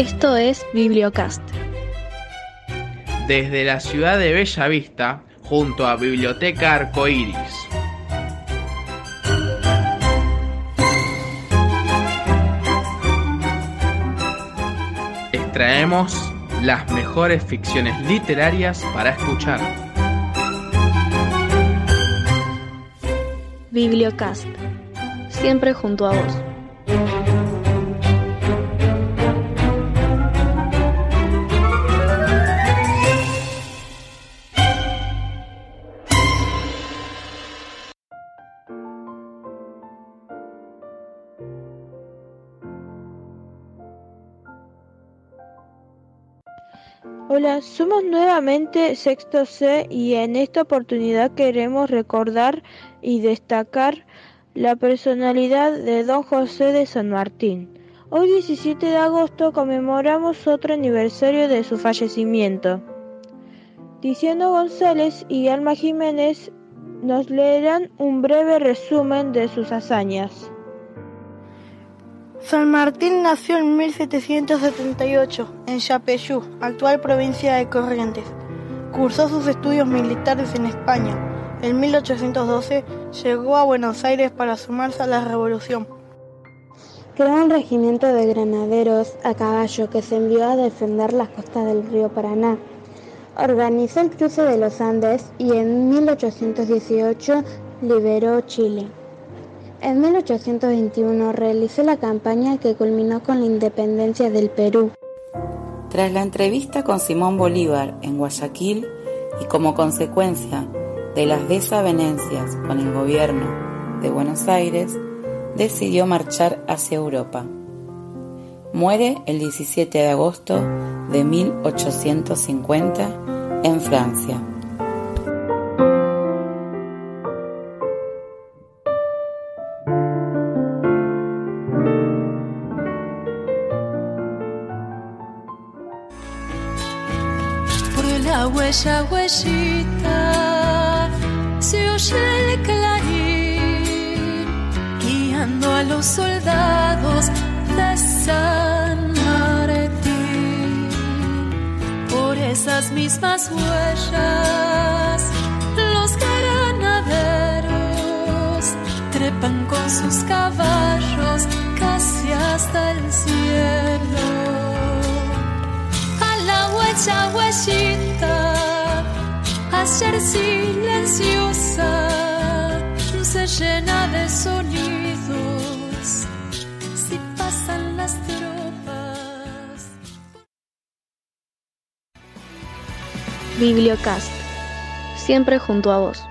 Esto es Bibliocast. Desde la ciudad de Bella Vista, junto a Biblioteca Arcoiris. Extraemos las mejores ficciones literarias para escuchar. Bibliocast. Siempre junto a vos. Hola, somos nuevamente Sexto C y en esta oportunidad queremos recordar y destacar la personalidad de Don José de San Martín. Hoy 17 de agosto conmemoramos otro aniversario de su fallecimiento. Tiziano González y Alma Jiménez nos leerán un breve resumen de sus hazañas. San Martín nació en 1778 en Yapeyú, actual provincia de Corrientes. Cursó sus estudios militares en España. En 1812 llegó a Buenos Aires para sumarse a la revolución. Creó un regimiento de granaderos a caballo que se envió a defender las costas del río Paraná. Organizó el cruce de los Andes y en 1818 liberó Chile. En 1821 realizó la campaña que culminó con la independencia del Perú. Tras la entrevista con Simón Bolívar en Guayaquil y como consecuencia de las desavenencias con el gobierno de Buenos Aires, decidió marchar hacia Europa. Muere el 17 de agosto de 1850 en Francia. La huella, huellita, se oye el clarín, guiando a los soldados de San Martín. Por esas mismas huellas, los granaderos trepan con sus caballos casi hasta el cielo huella, huellita, ayer silenciosa, se llena de sonidos, si pasan las tropas. Bibliocast, siempre junto a vos.